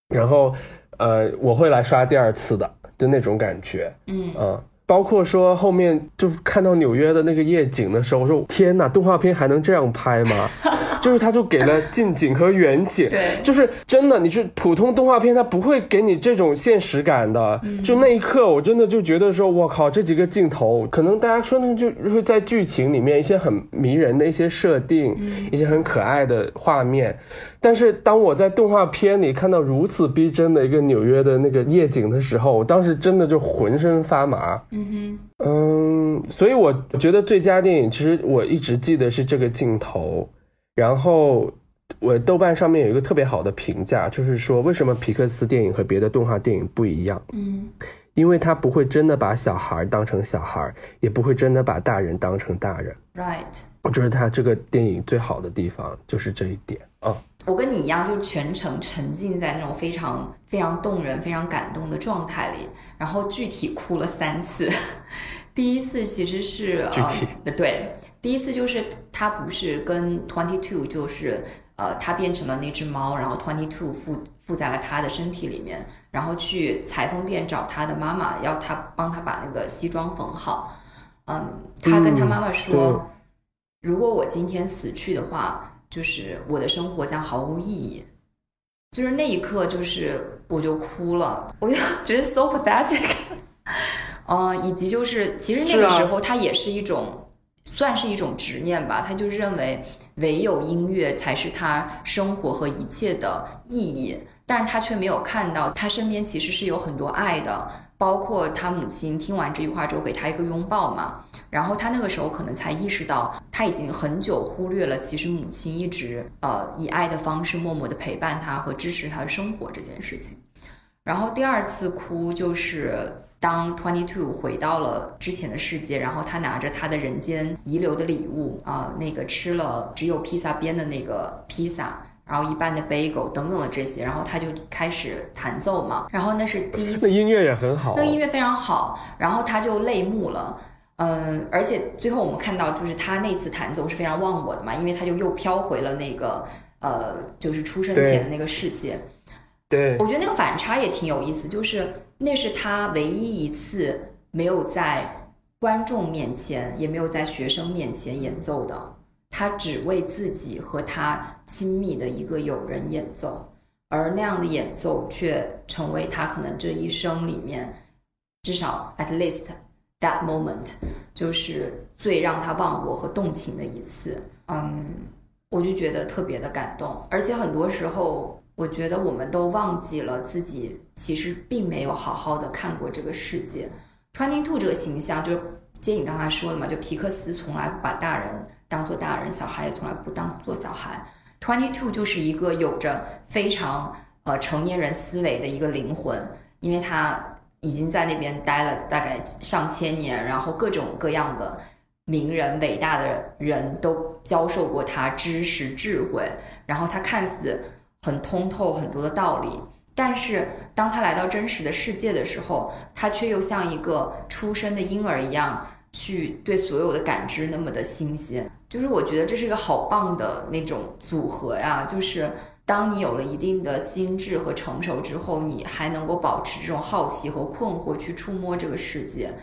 然后呃我会来刷第二次的，就那种感觉，嗯嗯。包括说后面就看到纽约的那个夜景的时候，我说天呐，动画片还能这样拍吗？就是他就给了近景和远景，对就是真的，你是普通动画片，它不会给你这种现实感的。嗯就那一刻，我真的就觉得说，我靠，这几个镜头，可能大家说呢，就是在剧情里面一些很迷人的一些设定，嗯一些很可爱的画面。但是当我在动画片里看到如此逼真的一个纽约的那个夜景的时候，我当时真的就浑身发麻。嗯哼嗯，所以我觉得最佳电影，其实我一直记得是这个镜头。然后我豆瓣上面有一个特别好的评价，就是说为什么皮克斯电影和别的动画电影不一样？嗯因为他不会真的把小孩当成小孩，也不会真的把大人当成大人。，right。我觉得他这个电影最好的地方就是这一点啊。我跟你一样，就全程沉浸在那种非常非常动人、非常感动的状态里，然后具体哭了三次。第一次其实是具体呃，对，第一次就是他不是跟 Twenty Two，就是呃，他变成了那只猫，然后 Twenty Two 附附在了他的身体里面，然后去裁缝店找他的妈妈，要他帮他把那个西装缝好。嗯，他跟他妈妈说，对如果我今天死去的话，就是我的生活将毫无意义。就是那一刻，就是我就哭了，我就觉得 so pathetic。嗯，以及就是其实那个时候，他也是一种，算是一种执念吧。他就认为唯有音乐才是他生活和一切的意义，但是他却没有看到他身边其实是有很多爱的，包括他母亲听完这句话之后给他一个拥抱嘛。然后他那个时候可能才意识到，他已经很久忽略了，其实母亲一直呃以爱的方式默默的陪伴他和支持他的生活这件事情。然后第二次哭就是当 Twenty Two 回到了之前的世界，然后他拿着他的人间遗留的礼物啊、那个吃了只有披萨边的那个披萨。然后一半的 bagel 等等的这些，然后他就开始弹奏嘛，然后那是第一次那音乐也很好，那个音乐非常好，然后他就泪目了。嗯，而且最后我们看到，就是他那次弹奏是非常忘我的嘛，因为他就又飘回了那个呃，就是出生前的那个世界。对我觉得那个反差也挺有意思，就是那是他唯一一次没有在观众面前，也没有在学生面前演奏的，他只为自己和他亲密的一个友人演奏，而那样的演奏却成为他可能这一生里面，至少 at least that moment，就是最让他忘我和动情的一次。嗯，我就觉得特别的感动，而且很多时候，我觉得我们都忘记了自己其实并没有好好的看过这个世界。Twenty Two 这个形象，就是接你刚才说的嘛，就皮克斯从来不把大人当做大人，小孩也从来不当做小孩。Twenty Two 就是一个有着非常呃成年人思维的一个灵魂，因为他已经在那边待了大概上千年，然后各种各样的名人、伟大的人都教授过他知识、智慧，然后他看似很通透很多的道理，但是当他来到真实的世界的时候，他却又像一个出生的婴儿一样，去对所有的感知那么的新鲜。就是我觉得这是一个好棒的那种组合呀，就是当你有了一定的心智和成熟之后，你还能够保持这种好奇和困惑去触摸这个世界，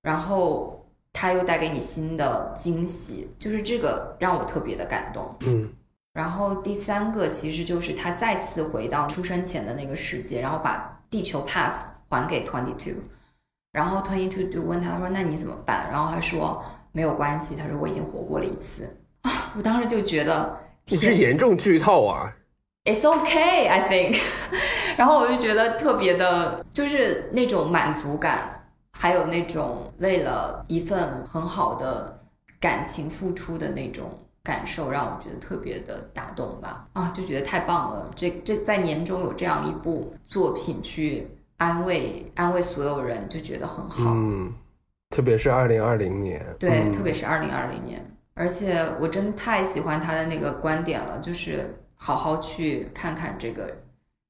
然后他又带给你新的惊喜，就是这个让我特别的感动。嗯然后第三个其实就是他再次回到出生前的那个世界，然后把地球 pass 还给 Twenty Two，然后 Twenty Two 就问他他说：“那你怎么办？”然后他说：“没有关系。”他说：“我已经活过了一次。”啊，我当时就觉得你是严重剧透啊！It's okay, I think。然后我就觉得特别的，就是那种满足感，还有那种为了一份很好的感情付出的那种感受，让我觉得特别的打动吧。啊，就觉得太棒了！这这在年终有这样一部作品去安慰安慰所有人，就觉得很好。嗯，特别是二零二零年，对，嗯特别是二零二零年，而且我真太喜欢他的那个观点了，就是好好去看看这个，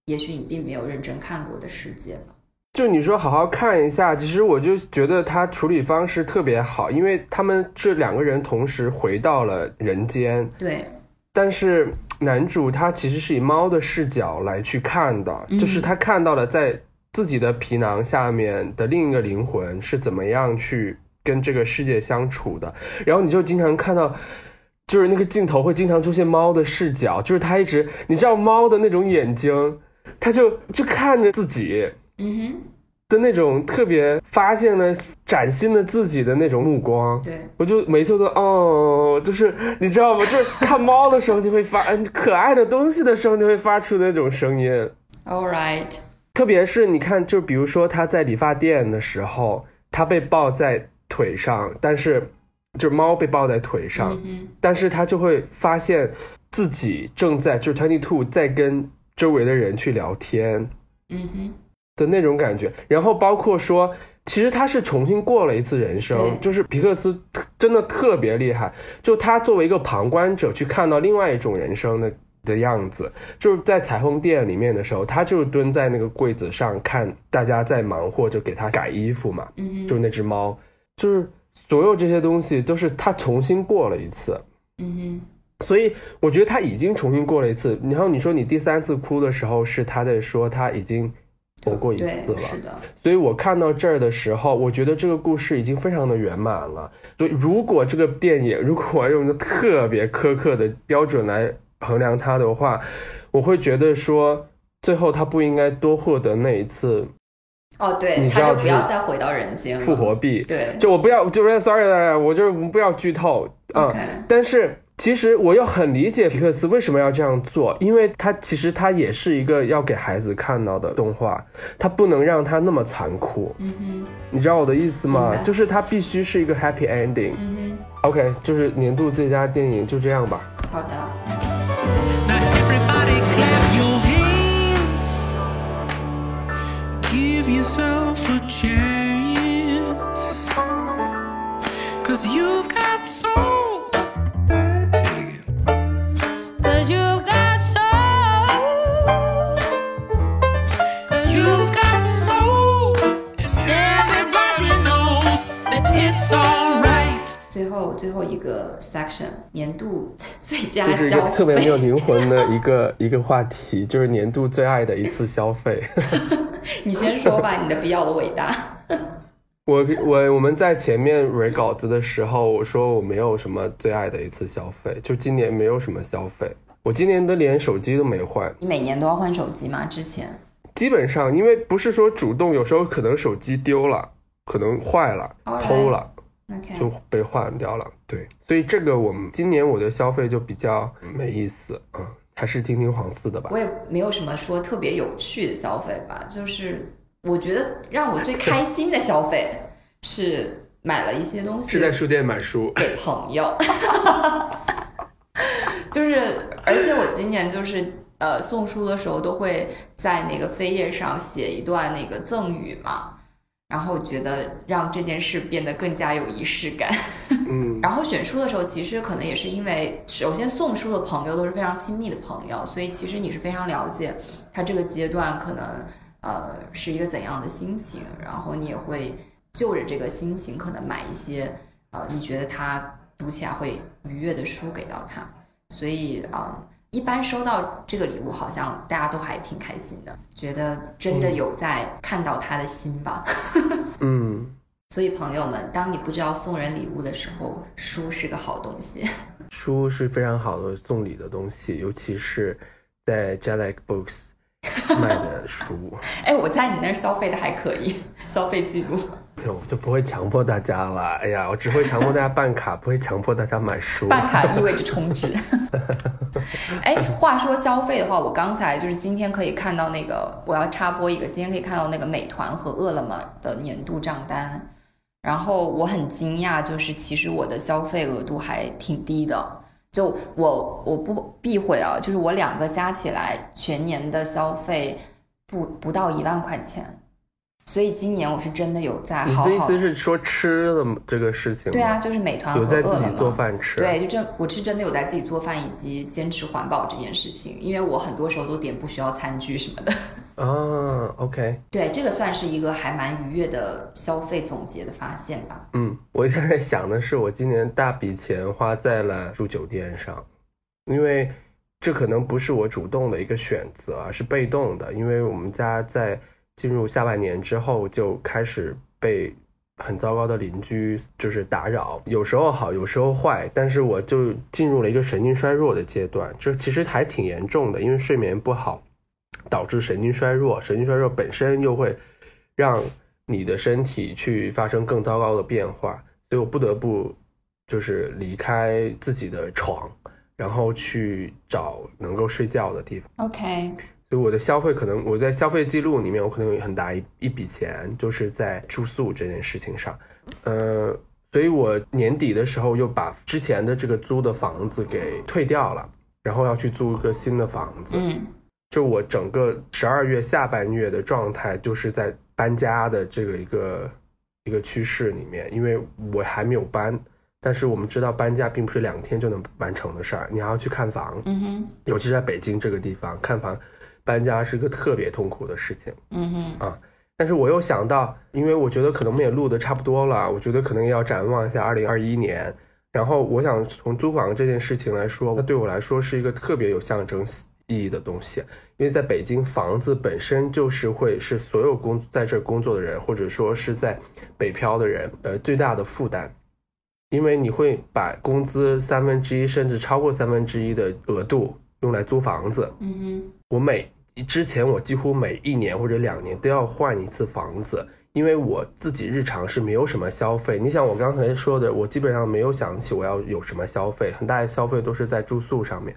也许你并没有认真看过的世界吧。就你说好好看一下，其实我就觉得他处理方式特别好，因为他们这两个人同时回到了人间，对，但是男主他其实是以猫的视角来去看的，就是他看到了在自己的皮囊下面的另一个灵魂是怎么样去跟这个世界相处的，然后你就经常看到。就是那个镜头会经常出现猫的视角，就是他一直，你知道猫的那种眼睛，他就就看着自己，嗯哼，的那种特别发现了崭新的自己的那种目光，对，我就每次都哦，就是你知道吗？就是看猫的时候，你会发嗯可爱的东西的时候，你会发出那种声音。All right，特别是你看，就比如说他在理发店的时候，他被抱在腿上，但是就是猫被抱在腿上，嗯但是他就会发现自己正在就是 Twenty Two 在跟周围的人去聊天，嗯哼，的那种感觉，然后包括说，其实他是重新过了一次人生，就是皮克斯特真的特别厉害，就他作为一个旁观者去看到另外一种人生的。的样子，就是在裁缝店里面的时候，他就是蹲在那个柜子上看大家在忙活就给他改衣服嘛，嗯，就是那只猫，就是所有这些东西都是他重新过了一次，嗯哼所以我觉得他已经重新过了一次。然后你说你第三次哭的时候，是他在说他已经活过一次，了。是的，所以我看到这儿的时候，我觉得这个故事已经非常的圆满了。所以如果这个电影如果我用一个特别苛刻的标准来衡量它的话，我会觉得说最后他不应该多获得那一次哦，对，他就不要再回到人间，复活币。对，就我不要，就是 sorry，我就是不要剧透啊。但是其实我又很理解皮克斯为什么要这样做，因为他其实他也是一个要给孩子看到的动画，他不能让他那么残酷，嗯哼，你知道我的意思吗？就是他必须是一个 happy ending。嗯 OK，就是年度最佳电影就这样吧。好的，Now it's alright. 最后最后一个 section 年度 最佳这是一消个特别没有，灵魂的一个 一个话题，就是年度最爱的一次消费。你先说吧，你的必要的伟大。我我我们在前面蕊稿子的时候，我说我没有什么最爱的一次消费，就今年没有什么消费，我今年都连手机都没换，你每年都要换手机吗？之前基本上因为不是说主动，有时候可能手机丢了，可能坏了、偷了。OK，就被换掉了。对，所以这个我们今年我的消费就比较没意思啊、嗯，还是听听黄四的吧我。也没有什么说特别有趣的消费吧，就是我觉得让我最开心的消费是买了一些东西是在书店买书，给朋友，就是而且我今年就是呃送书的时候都会在那个扉页上写一段那个赠语嘛。然后觉得让这件事变得更加有仪式感。嗯，然后选书的时候，其实可能也是因为，首先送书的朋友都是非常亲密的朋友，所以其实你是非常了解他这个阶段可能呃是一个怎样的心情，然后你也会就着这个心情，可能买一些呃你觉得他读起来会愉悦的书给到他。所以啊、呃一般收到这个礼物，好像大家都还挺开心的，觉得真的有在看到他的心吧。嗯，所以朋友们，当你不知道送人礼物的时候，书是个好东西。书是非常好的送礼的东西，尤其是在 Jalec Books 卖的书，哎，我在你那儿消费的还可以，消费记录我就不会强迫大家了。哎呀，我只会强迫大家办卡，不会强迫大家买书。办卡意味着充值。哎，话说消费的话，我刚才就是今天可以看到那个，我要插播一个，今天可以看到那个美团和饿了么的年度账单，然后我很惊讶，就是其实我的消费额度还挺低的。就我我不避讳啊，就是我两个加起来全年的消费不不到一万块钱，所以今年我是真的有在你好好。的意思是说吃的这个事情？对啊，就是美团和有在自己做饭吃。对，就真我是真的有在自己做饭以及坚持环保这件事情，因为我很多时候都点不需要餐具什么的。啊，OK，对，这个算是一个还蛮愉悦的消费总结的发现吧。嗯，我现在想的是，我今年大笔钱花在了住酒店上，因为这可能不是我主动的一个选择，而是被动的。因为我们家在进入下半年之后，就开始被很糟糕的邻居就是打扰，有时候好，有时候坏，但是我就进入了一个神经衰弱的阶段，这其实还挺严重的，因为睡眠不好导致神经衰弱，神经衰弱本身又会让你的身体去发生更糟糕的变化，所以我不得不就是离开自己的床，然后去找能够睡觉的地方。OK，所以我的消费可能我在消费记录里面，我可能有很大一一笔钱就是在住宿这件事情上，呃，所以我年底的时候又把之前的这个租的房子给退掉了，然后要去租一个新的房子。嗯就我整个十二月下半月的状态，就是在搬家的这个一个一个趋势里面，因为我还没有搬，但是我们知道搬家并不是两天就能完成的事儿，你还要去看房，嗯哼尤其是在北京这个地方看房，搬家是个特别痛苦的事情。嗯哼。但是我又想到，因为我觉得可能我们也录的差不多了，我觉得可能要展望一下二零二一年。然后我想从租房这件事情来说，它对我来说是一个特别有象征意义的东西，因为在北京，房子本身就是会是所有工在这工作的人，或者说是在北漂的人，呃，最大的负担，因为你会把工资三分之一甚至超过三分之一的额度用来租房子，嗯哼。我每之前我几乎每一年或者两年都要换一次房子，因为我自己日常是没有什么消费。你想我刚才说的，我基本上没有想起我要有什么消费，很大的消费都是在住宿上面。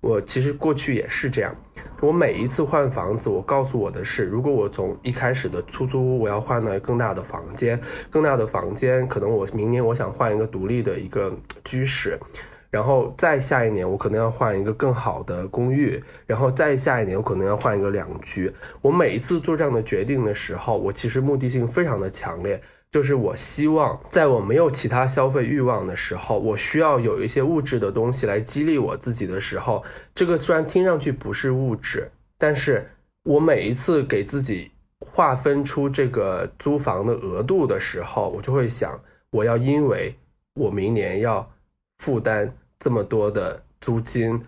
我其实过去也是这样，我每一次换房子，我告诉我的是，如果我从一开始的出租屋，我要换到更大的房间，更大的房间，可能我明年我想换一个独立的一个居室，然后再下一年我可能要换一个更好的公寓，然后再下一年我可能要换一个两居。我每一次做这样的决定的时候，我其实目的性非常的强烈，就是我希望在我没有其他消费欲望的时候，我需要有一些物质的东西来激励我自己的时候，这个虽然听上去不是物质，但是我每一次给自己划分出这个租房的额度的时候，我就会想，我要因为我明年要负担这么多的租金，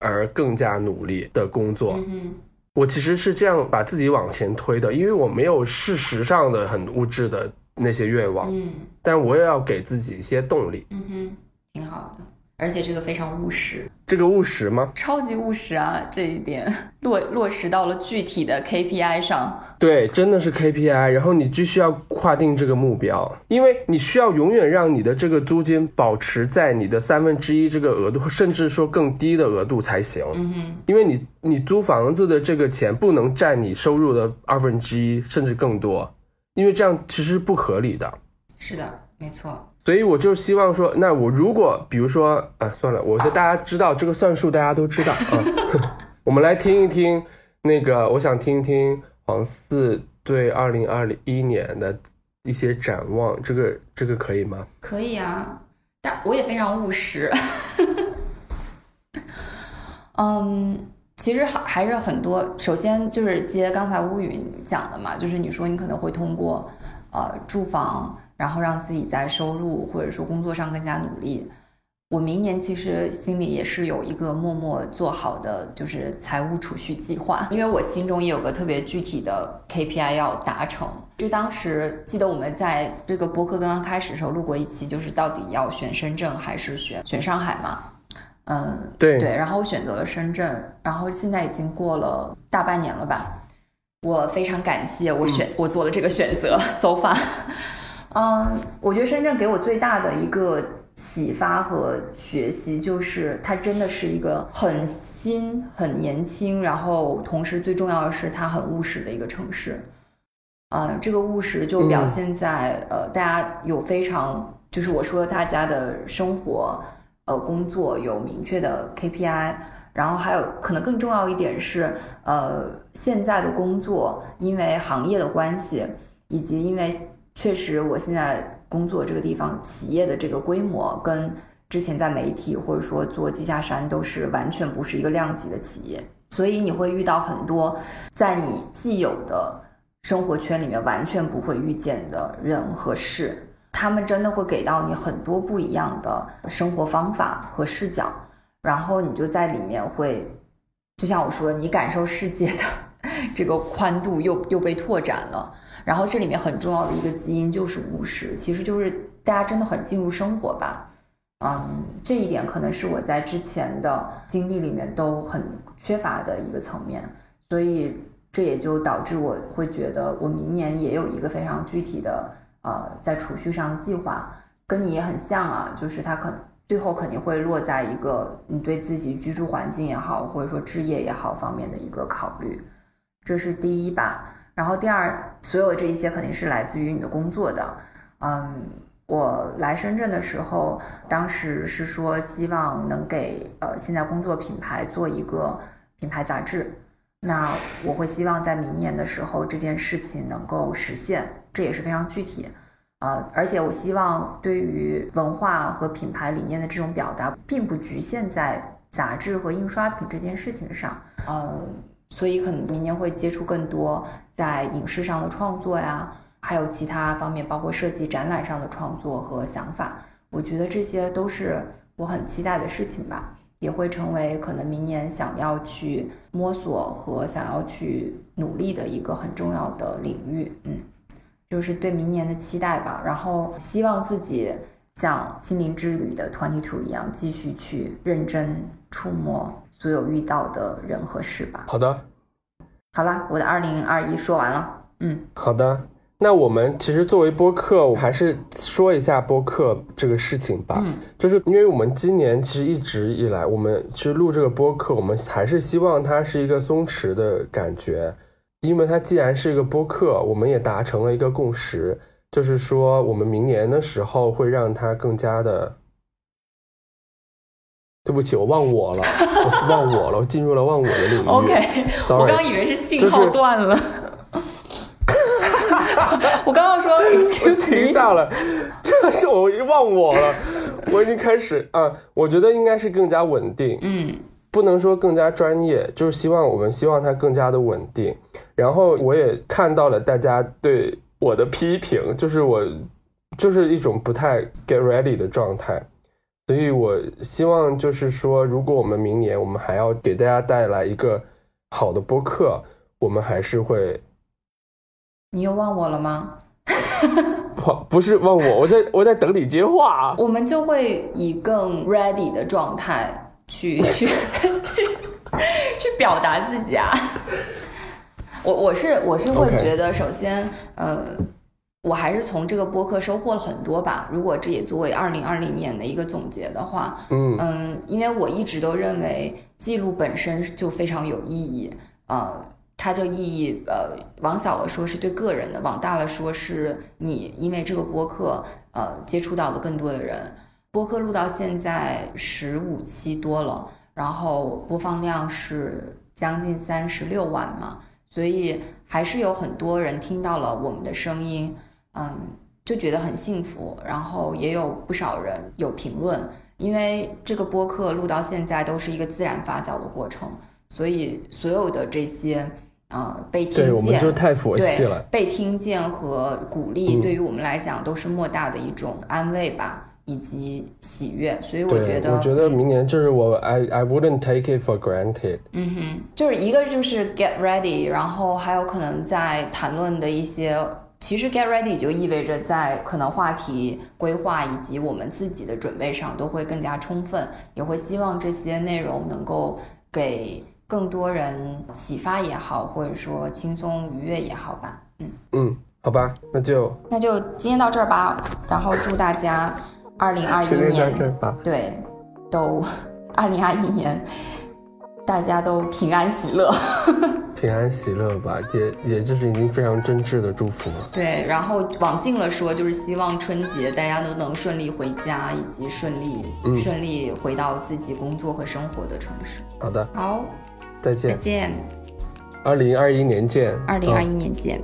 而更加努力的工作。嗯我其实是这样把自己往前推的，因为我没有事实上的很物质的那些愿望，嗯但我也要给自己一些动力。嗯哼，挺好的，而且这个非常务实，这个务实吗？超级务实啊！这一点 落落实到了具体的 KPI 上。对，真的是 KPI，然后你必须要划定这个目标，因为你需要永远让你的这个租金保持在你的三分之一这个额度，甚至说更低的额度才行。嗯哼，因为你你租房子的这个钱不能占你收入的二分之一，甚至更多，因为这样其实是不合理的。是的，没错。所以我就希望说，那我如果比如说啊，算了，我觉得大家知道这个算术，大家都知道啊。我们来听一听那个，我想听一听黄四对二零二一年的一些展望，这个这个可以吗？可以啊，但我也非常务实。嗯，其实还还是很多。首先就是接刚才乌云讲的嘛，就是你说你可能会通过呃住房，然后让自己在收入或者说工作上更加努力。我明年其实心里也是有一个默默做好的，就是财务储蓄计划，因为我心中也有个特别具体的 KPI 要达成。就当时记得我们在这个播客刚刚开始的时候录过一期，就是到底要选深圳还是选选上海嘛？嗯，对对，然后我选择了深圳，然后现在已经过了大半年了吧。我非常感谢我选、我做了这个选择，so far。嗯，我觉得深圳给我最大的一个启发和学习，就是它真的是一个很新、很年轻，然后同时最重要的是它很务实的一个城市。呃，这个务实就表现在、呃，大家有非常，就是我说大家的生活，呃，工作有明确的 KPI，然后还有可能更重要一点是，呃，现在的工作因为行业的关系，以及因为确实我现在工作这个地方企业的这个规模跟之前在媒体或者说做季下山都是完全不是一个量级的企业，所以你会遇到很多在你既有的生活圈里面完全不会遇见的人和事，他们真的会给到你很多不一样的生活方法和视角，然后你就在里面会，就像我说，你感受世界的这个宽度又又被拓展了。然后这里面很重要的一个基因就是务实，其实就是大家真的很进入生活吧。嗯，这一点可能是我在之前的经历里面都很缺乏的一个层面，所以这也就导致我会觉得我明年也有一个非常具体的呃在储蓄上的计划，跟你也很像啊，就是它可能最后肯定会落在一个你对自己居住环境也好，或者说置业也好方面的一个考虑，这是第一吧。然后第二，所有这一些肯定是来自于你的工作的，嗯。我来深圳的时候，当时是说希望能给呃现在工作品牌做一个品牌杂志。那我会希望在明年的时候这件事情能够实现，这也是非常具体。呃，而且我希望对于文化和品牌理念的这种表达，并不局限在杂志和印刷品这件事情上。呃，所以可能明年会接触更多在影视上的创作呀。还有其他方面，包括设计展览上的创作和想法，我觉得这些都是我很期待的事情吧，也会成为可能明年想要去摸索和想要去努力的一个很重要的领域。嗯，就是对明年的期待吧。然后希望自己像心灵之旅的 Twenty Two 一样，继续去认真触摸所有遇到的人和事吧。好的，好了，我的二零二一说完了。嗯，好的。那我们其实作为播客，我还是说一下播客这个事情吧。嗯，就是因为我们今年其实一直以来，我们其实录这个播客，我们还是希望它是一个松弛的感觉。因为它既然是一个播客，我们也达成了一个共识，就是说我们明年的时候会让它更加的。对不起，我忘我了，我 忘我了，我进入了忘我的领域。OK，我刚以为是信号断了。我刚刚说，excuse me，停下了，这是我忘我了，我已经开始啊，我觉得应该是更加稳定，嗯，不能说更加专业，就是希望我们希望它更加的稳定。然后我也看到了大家对我的批评，就是我就是一种不太 get ready 的状态，所以我希望就是说，如果我们明年我们还要给大家带来一个好的播客，我们还是会。你又忘我了吗？不，不是忘我，我在我在等你接话。我们就会以更 ready 的状态去 去去去表达自己啊。我我是我是会觉得，首先，呃，我还是从这个播客收获了很多吧。如果这也作为二零二零年的一个总结的话，嗯嗯，因为我一直都认为记录本身就非常有意义，呃。它这意义，呃，往小了说是对个人的，往大了说是你因为这个播客，呃，接触到了更多的人。播客录到现在十五期多了，然后播放量是将近三十六万嘛，所以还是有很多人听到了我们的声音，嗯，就觉得很幸福。然后也有不少人有评论，因为这个播客录到现在都是一个自然发酵的过程，所以所有的这些。呃，被听见，我们就太佛系了。被听见和鼓励，对于我们来讲都是莫大的一种安慰吧，以及喜悦。所以我觉得，我觉得明年就是我，I I wouldn't take it for granted。嗯哼，就是一个就是 get ready，然后还有可能在谈论的一些，其实 get ready 就意味着在可能话题规划以及我们自己的准备上都会更加充分，也会希望这些内容能够给。更多人启发也好，或者说轻松愉悦也好吧，嗯嗯，好吧，那就那就今天到这儿吧。然后祝大家二零二一年对都 二零二一年大家都平安喜乐，平安喜乐吧，也也就是已经非常真挚的祝福了。对，然后往近了说，就是希望春节大家都能顺利回家，以及顺利顺利回到自己工作和生活的城市。好的，好。再见，再见，二零二一年见，二零二一年见。